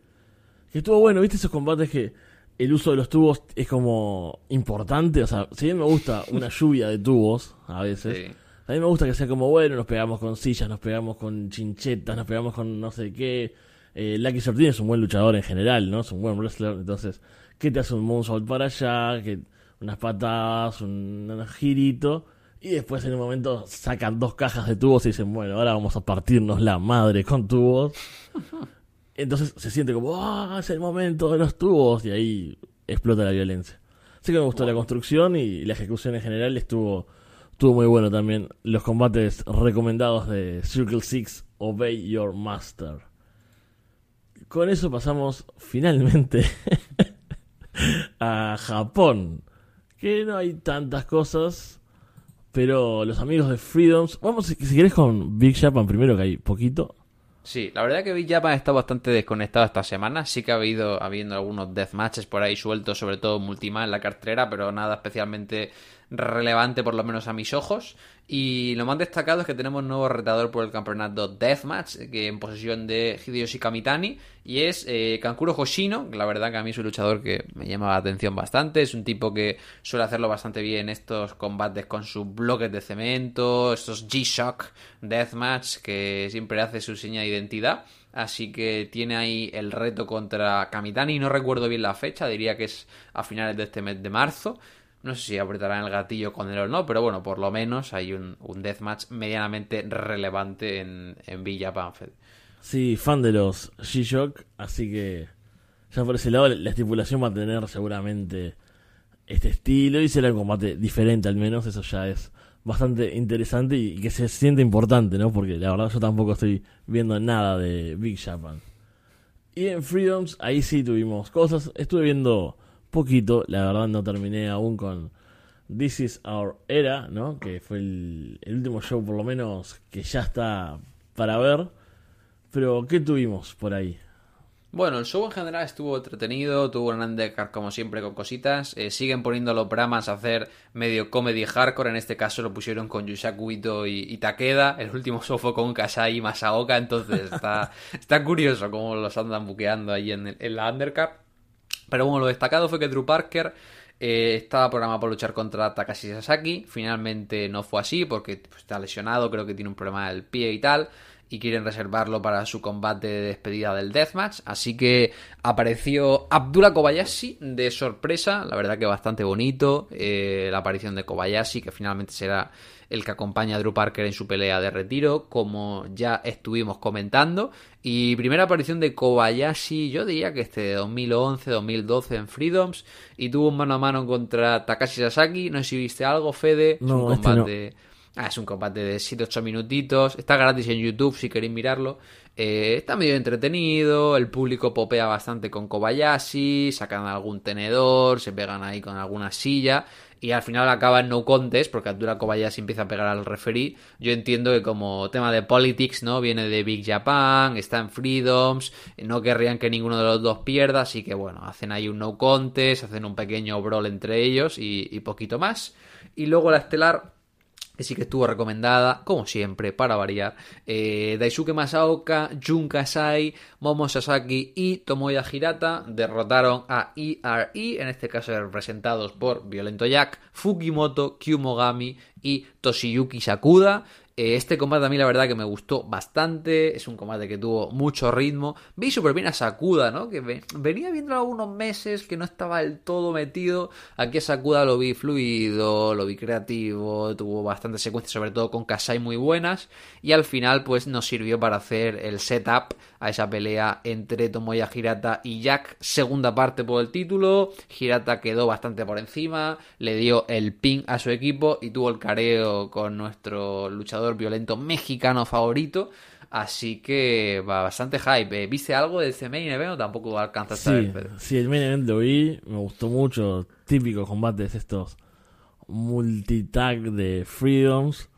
Que estuvo bueno, ¿viste esos combates que el uso de los tubos es como importante? O sea, si bien me gusta una lluvia de tubos a veces, Sí. a mí me gusta que sea como, bueno, nos pegamos con sillas, nos pegamos con chinchetas, nos pegamos con no sé qué. Eh, Lucky 13 es un buen luchador en general, ¿no? Es un buen wrestler. Entonces, ¿qué te hace un moonsault para allá? que Unas patadas, un, un girito. Y después en un momento sacan dos cajas de tubos y dicen, bueno, ahora vamos a partirnos la madre con tubos. Entonces se siente como, ¡ah! Es el momento de los tubos. Y ahí explota la violencia. Así que me gustó la construcción y la ejecución en general estuvo, estuvo muy bueno también. Los combates recomendados de Circle Six, Obey Your Master. Con eso pasamos finalmente a Japón. Que no hay tantas cosas. Pero los amigos de Freedoms. Vamos, si, si querés, con Big Japan primero, que hay poquito. Sí, la verdad que Big Japan está bastante desconectado esta semana. Sí que ha habido habiendo algunos deathmatches por ahí sueltos, sobre todo Multima en la cartera, pero nada especialmente relevante, por lo menos a mis ojos. Y lo más destacado es que tenemos nuevo retador por el campeonato Deathmatch, que en posesión de Hideyoshi Kamitani, y es eh, Kankuro Hoshino, que la verdad que a mí es un luchador que me llama la atención bastante. Es un tipo que suele hacerlo bastante bien en estos combates con sus bloques de cemento, estos G-Shock Deathmatch, que siempre hace su seña de identidad. Así que tiene ahí el reto contra Kamitani. No recuerdo bien la fecha, diría que es a finales de este mes de marzo. No sé si apretarán el gatillo con él o no, pero bueno, por lo menos hay un, un deathmatch medianamente relevante en, en Villa Panfed. Sí, fan de los G-Shock, así que ya por ese lado la estipulación va a tener seguramente este estilo y será un combate diferente al menos, eso ya es bastante interesante y, que se siente importante, ¿no? Porque la verdad yo tampoco estoy viendo nada de Big Japan. Y en Freedoms, ahí sí tuvimos cosas. Estuve viendo poquito, la verdad no terminé aún con This Is Our Era, ¿no? Que fue el, el último show por lo menos que ya está para ver. Pero, ¿qué tuvimos por ahí? Bueno, el show en general estuvo entretenido, tuvo un undercard como siempre con cositas. Eh, siguen poniendo los Brahmas a hacer medio comedy hardcore, en este caso lo pusieron con Yushaku Ito y, Takeda. El último show fue con Kasai y Masaoka, entonces está, está curioso cómo los andan buqueando ahí en, en la undercard. Pero bueno, lo destacado fue que Drew Parker eh, estaba programado para luchar contra Takashi Sasaki. Finalmente no fue así porque pues, está lesionado, creo que tiene un problema del pie y tal y quieren reservarlo para su combate de despedida del Deathmatch. Así que apareció Abdullah Kobayashi de sorpresa, la verdad que bastante bonito eh, la aparición de Kobayashi, que finalmente será el que acompaña a Drew Parker en su pelea de retiro, como ya estuvimos comentando. Y primera aparición de Kobayashi, yo diría que este de 2011-2012 en Freedoms, y tuvo un mano a mano contra Takashi Sasaki. No sé si viste algo, Fede. No, un este combate. Ah, es un combate de 7-8 minutitos. Está gratis en YouTube si queréis mirarlo. Eh, está medio entretenido. El público popea bastante con Kobayashi. Sacan algún tenedor. Se pegan ahí con alguna silla. Y al final acaba en no contest porque Abdullah Kobayashi empieza a pegar al referee. Yo entiendo que como tema de politics, ¿no? Viene de Big Japan, está en Freedoms, no querrían que ninguno de los dos pierda, así que bueno, hacen ahí un no contest, hacen un pequeño brawl entre ellos y poquito más. Y luego la estelar sí que estuvo recomendada, como siempre, para variar. Eh, Daisuke Masaoka, Jun Kasai, Momo Sasaki y Tomoya Hirata derrotaron a ERE, e, en este caso representados por Violento Jack, Fukimoto, Kyumogami y Toshiyuki Sakuda. Eh, este combate a mí la verdad que me gustó bastante, es un combate que tuvo mucho ritmo. Vi súper bien a Sakuda, ¿no? Que venía viendo algunos meses que no estaba del todo metido. Aquí a Sakuda lo vi fluido, lo vi creativo, tuvo bastantes secuencias, sobre todo con Kasai muy buenas. Y al final pues nos sirvió para hacer el setup a esa pelea entre Tomoya Hirata y Jack, segunda parte por el título. Hirata quedó bastante por encima, le dio el ping a su equipo y tuvo el careo con nuestro luchador violento mexicano favorito. Así que va bastante hype. ¿Viste algo de ese main event o tampoco alcanzaste sí, a ver? Sí, el main event lo vi, me gustó mucho. Típicos combates estos multitag de Freedoms.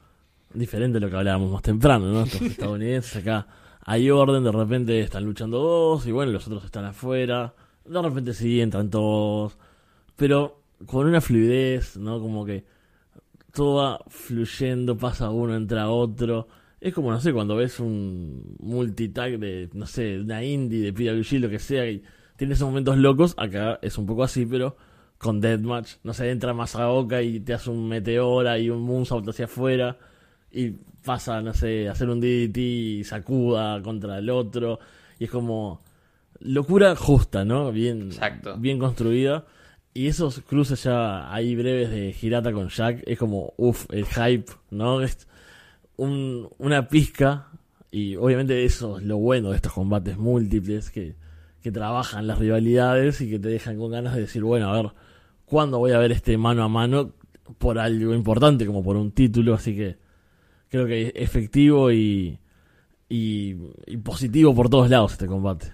Diferente de lo que hablábamos más temprano, ¿no? Estos estadounidenses acá hay orden, de repente están luchando dos y bueno, los otros están afuera. De repente sí, entran todos. Pero con una fluidez, ¿no? Como que todo va fluyendo, pasa uno, entra otro. Es como, no sé, cuando ves un multitag de, no sé, una indie, de PWG, lo que sea, y tiene esos momentos locos. Acá es un poco así, pero con Deathmatch. No sé, entra más a boca y te hace un meteora y un moonsault hacia afuera y pasa, no sé, hacer un DDT y sacuda contra el otro. Y es como locura justa, ¿no? Bien, bien construida. Y esos cruces ya ahí breves de Girata con Jack es como, uff, el hype, ¿no? Es un, una pizca. Y obviamente eso es lo bueno de estos combates múltiples que, que trabajan las rivalidades y que te dejan con ganas de decir, bueno, a ver, ¿cuándo voy a ver este mano a mano por algo importante como por un título? Así que creo que efectivo y, y, positivo por todos lados este combate.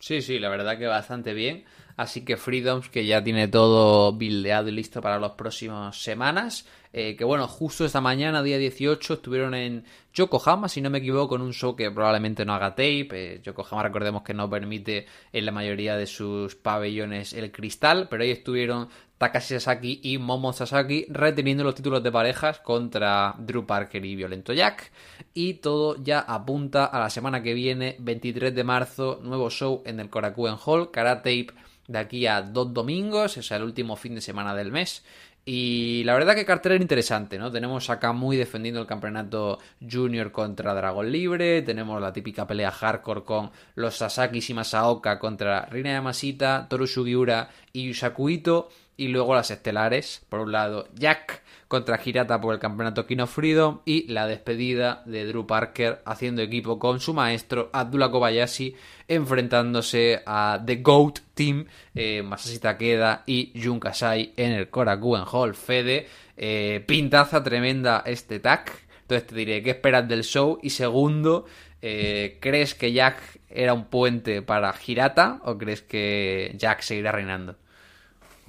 Sí, sí, la verdad que bastante bien. Así que Freedoms, que ya tiene todo buildeado y listo para las próximas semanas. Eh, que bueno, justo esta mañana, día 18, estuvieron en Yokohama, si no me equivoco, en un show que probablemente no haga tape. Eh, Yokohama, recordemos que no permite en la mayoría de sus pabellones el cristal, pero ahí estuvieron Takashi Sasaki y Momo Sasaki reteniendo los títulos de parejas contra Drew Parker y Violento Jack. Y todo ya apunta a la semana que viene, 23 de marzo, nuevo show en el Korakuen Hall, Karate de aquí a dos domingos, es el último fin de semana del mes. Y la verdad que cartelera interesante, ¿no? Tenemos acá muy defendiendo el campeonato junior contra Dragon Libre, tenemos la típica pelea hardcore con los Sasaki y Masaoka contra Rina Yamashita, Toru Sugiura y Yusakuito Y luego las estelares, por un lado, Jack contra Hirata por el campeonato King of Freedom y la despedida de Drew Parker haciendo equipo con su maestro Abdullah Kobayashi enfrentándose a The GOAT Team, eh, Masashi Takeda y Jun Kasai en el Korakuen Hall. Fede, eh, pintaza tremenda este tag. Entonces te diré, ¿qué esperas del show? Y segundo, eh, ¿crees que Jack era un puente para Hirata o crees que Jack seguirá reinando?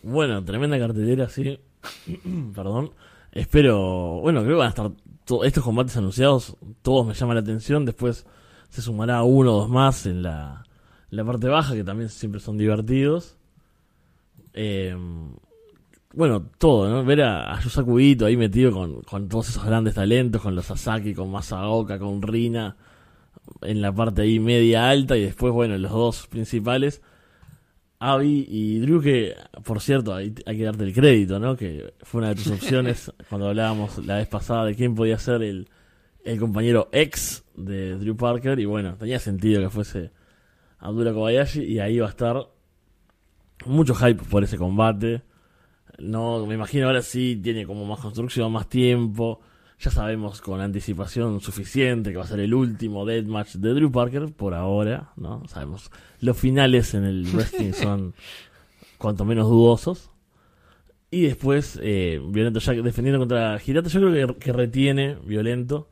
Bueno, tremenda cartelera, sí. Perdón. Espero. Bueno, creo que van a estar to- estos combates anunciados. Todos me llaman la atención. Después se sumará uno o dos más en la, la parte baja, que también siempre son divertidos. Eh, bueno, todo, ¿no? Ver a, a ahí metido con, con todos esos grandes talentos, con los Sasaki, con Masaoka, con Rina, en la parte ahí media alta, y después, bueno, los dos principales. Avi y Drew, que por cierto, hay, hay que darte el crédito, ¿no? Que fue una de tus opciones cuando hablábamos la vez pasada de quién podía ser el, el compañero ex de Drew Parker. Y bueno, tenía sentido que fuese Abdullah Kobayashi y ahí va a estar mucho hype por ese combate. No, me imagino ahora sí tiene como más construcción, más tiempo. Ya sabemos con anticipación suficiente que va a ser el último deathmatch de Drew Parker por ahora, ¿no? Sabemos los finales en el wrestling son cuanto menos dudosos. Y después, eh, Violento Jack defendiendo contra Hirata, yo creo que, que retiene Violento.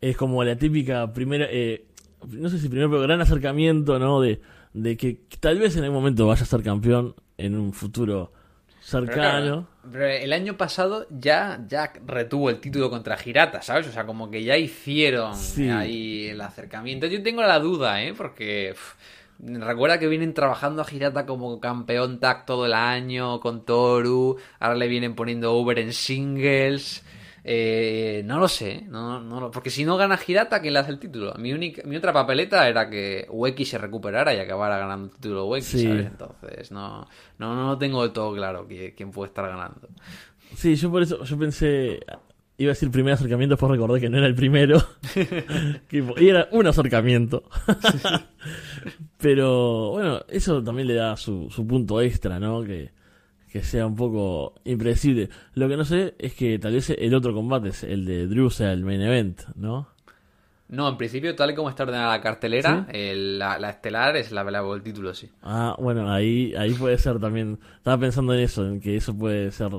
Es como la típica primera, eh, no sé si primero, pero gran acercamiento, ¿no? De, de que tal vez en algún momento vaya a ser campeón en un futuro cercano. Pero el año pasado ya Jack retuvo el título contra Girata, ¿sabes? O sea, como que ya hicieron Sí. ahí el acercamiento. Yo tengo la duda, ¿eh? Porque recuerda que vienen trabajando a Girata como campeón tag todo el año con Toru. Ahora le vienen poniendo over en singles. Eh, no lo sé, no, no porque si no gana Girata, ¿quién le hace el título? Mi, única, mi otra papeleta era que Weki se recuperara y acabara ganando el título Weki, Sí. ¿sabes? Entonces, no, no, no lo tengo del todo claro qui- quién puede estar ganando. Sí, yo por eso, yo pensé, iba a decir primer acercamiento, después recordé que no era el primero. Y era un acercamiento. Pero bueno, eso también le da su, su punto extra, ¿no? Que, que sea un poco impredecible. Lo que no sé es que tal vez el otro combate, es el de Drew, sea el main event, ¿no? No, en principio, tal y como está ordenada la cartelera, el- la, la estelar es la pelea por el título, sí. Ah, bueno, ahí, ahí puede ser también. Estaba pensando en eso, en que eso puede ser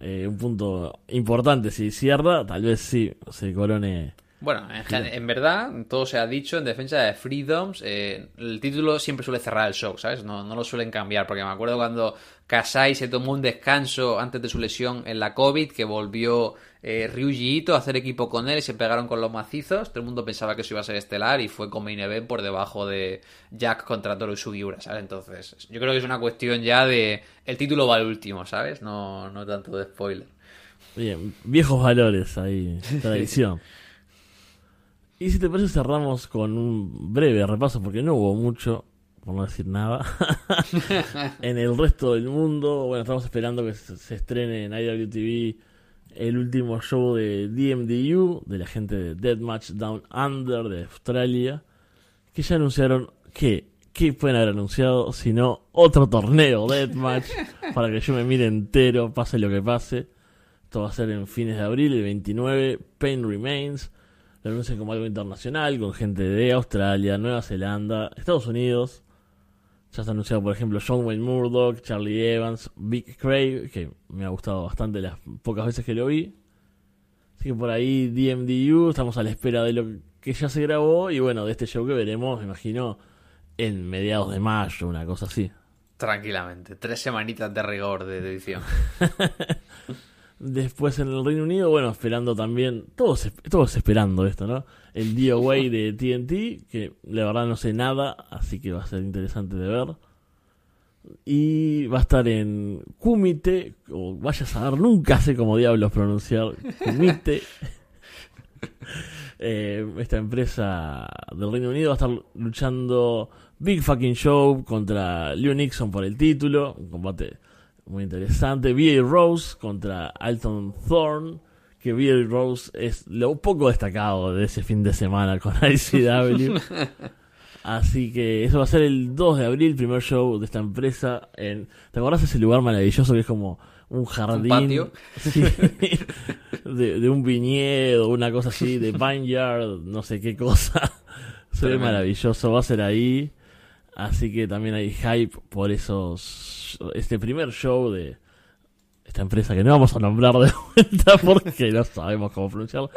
eh, un punto importante. Si cierra, tal vez sí se corone. Bueno, en, en verdad, todo se ha dicho en defensa de Freedoms. eh, el título siempre suele cerrar el show, ¿sabes? No, no lo suelen cambiar, porque me acuerdo cuando Kasai se tomó un descanso antes de su lesión en la COVID, que volvió eh, Ryuji Ito a hacer equipo con él y se pegaron con los macizos. Todo el mundo pensaba que eso iba a ser estelar y fue con main event por debajo de Jack contra Toru Sugiura, ¿sabes? Entonces, yo creo que es una cuestión ya de el título va al último, ¿sabes? No, no tanto de spoiler. Bien, viejos valores ahí, tradición. Y si te parece, cerramos con un breve repaso, porque no hubo mucho, por no decir nada, en el resto del mundo. Bueno, estamos esperando que se, estrene en IWTV el último show de DMDU, de la gente de Deathmatch Down Under de Australia, que ya anunciaron que, ¿qué pueden haber anunciado? Sino otro torneo Deathmatch, para que yo me mire entero, pase lo que pase. Esto va a ser en fines de abril, el 29, Pain Remains. Lo anuncian como algo internacional, con gente de Australia, Nueva Zelanda, Estados Unidos. Ya está anunciado, por ejemplo, John Wayne Murdoch, Charlie Evans, Big Craig, que me ha gustado bastante las pocas veces que lo vi. Así que por ahí DMDU, estamos a la espera de lo que ya se grabó y bueno, de este show que veremos, me imagino, en mediados de mayo, una cosa así. Tranquilamente, tres semanitas de rigor de de edición. Después en el Reino Unido, bueno, esperando también, todos, todos esperando esto, ¿no? El DOA de TNT, que la verdad no sé nada, así que va a ser interesante de ver. Y va a estar en Kumite, o vaya a saber, nunca sé cómo diablos pronunciar Kumite. Eh, esta empresa del Reino Unido va a estar luchando Big Fucking Show contra Leo Nixon por el título, un combate muy interesante. B.A. Rose contra Alton Thorne. Que B.A. Rose es lo poco destacado de ese fin de semana con ICW. Así que eso va a ser el 2 de abril, primer show de esta empresa. En, ¿Te acordás de ese lugar maravilloso que es como un jardín? patio. Sí, de, de un viñedo, una cosa así, de vineyard, no sé qué cosa. Se ve maravilloso, va a ser ahí. Así que también hay hype por esos este primer show de esta empresa que no vamos a nombrar de vuelta porque no sabemos cómo pronunciarlo.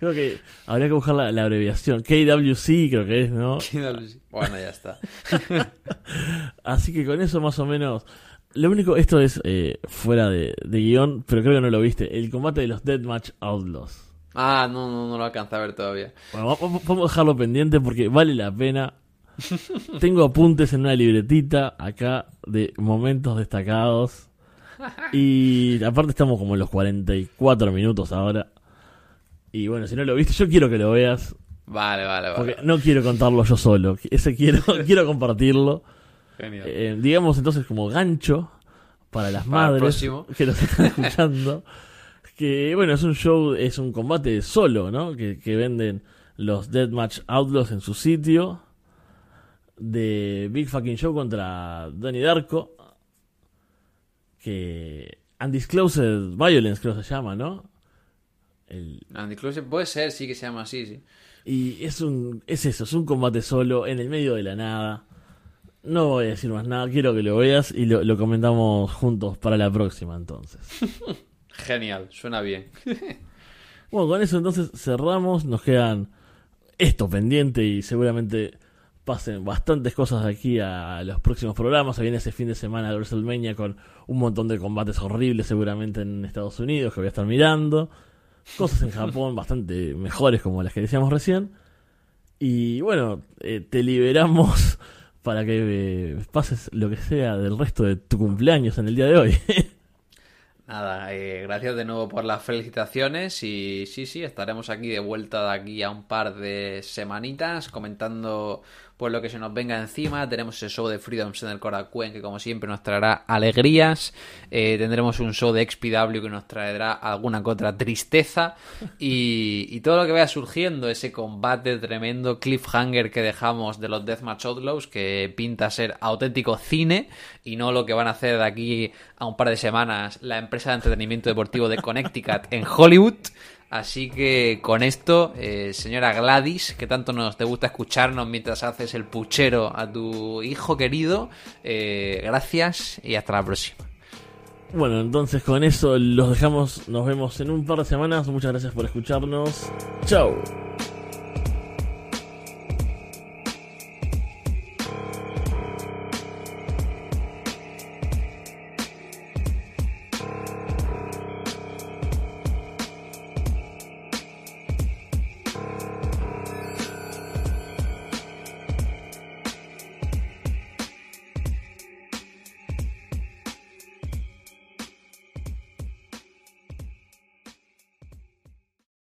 Creo que habría que buscar la, la abreviación. KWC creo que es, ¿no? Bueno, ya está. Así que con eso más o menos... Lo único, esto es eh, fuera de, de guion, pero creo que no lo viste. El combate de los Deathmatch Outlaws. Ah, no, no, no lo alcanza a ver todavía. Bueno, va- va- vamos a dejarlo pendiente porque vale la pena. Tengo apuntes en una libretita acá de momentos destacados. Y aparte estamos como en los 44 minutos ahora. Y bueno, si no lo viste, yo quiero que lo veas. Vale, vale, Porque vale. no quiero contarlo yo solo. Ese quiero, quiero compartirlo. Genial. Eh, digamos entonces como gancho para las Para madres que nos están escuchando. que bueno, es un show, es un combate solo, ¿no? Que, que venden los Deathmatch Outlaws en su sitio. De Big Fucking Show contra Donnie Darko. Que Undisclosed Violence creo que se llama, ¿no? El, Andy Close puede ser, sí que se llama así, sí. y es un es eso, es un combate solo en el medio de la nada. No voy a decir más nada, quiero que lo veas y lo, lo comentamos juntos para la próxima entonces. Genial, suena bien. Bueno, con eso entonces cerramos, nos quedan esto pendiente y seguramente pasen bastantes cosas aquí a los próximos programas. Se viene ese fin de semana de WrestleMania con un montón de combates horribles seguramente en Estados Unidos que voy a estar mirando. Cosas en Japón bastante mejores como las que decíamos recién. Y bueno, eh, te liberamos para que eh, pases lo que sea del resto de tu cumpleaños en el día de hoy. Nada, eh, gracias de nuevo por las felicitaciones y sí, sí, estaremos aquí de vuelta de aquí a un par de semanitas comentando pues lo que se nos venga encima. Tenemos el show de Freedoms en el Korakuen que como siempre nos traerá alegrías. Eh, tendremos un show de XPW que nos traerá alguna que otra tristeza y, y todo lo que vaya surgiendo, ese combate tremendo cliffhanger que dejamos de los Deathmatch Outlaws que pinta ser auténtico cine y no lo que van a hacer de aquí a un par de semanas la empresa de entretenimiento deportivo de Connecticut en Hollywood. Así que con esto, eh, señora Gladys, que tanto nos te gusta escucharnos mientras haces el puchero a tu hijo querido, eh, gracias y hasta la próxima. Bueno, entonces con eso los dejamos, nos vemos en un par de semanas. Muchas gracias por escucharnos. Chao.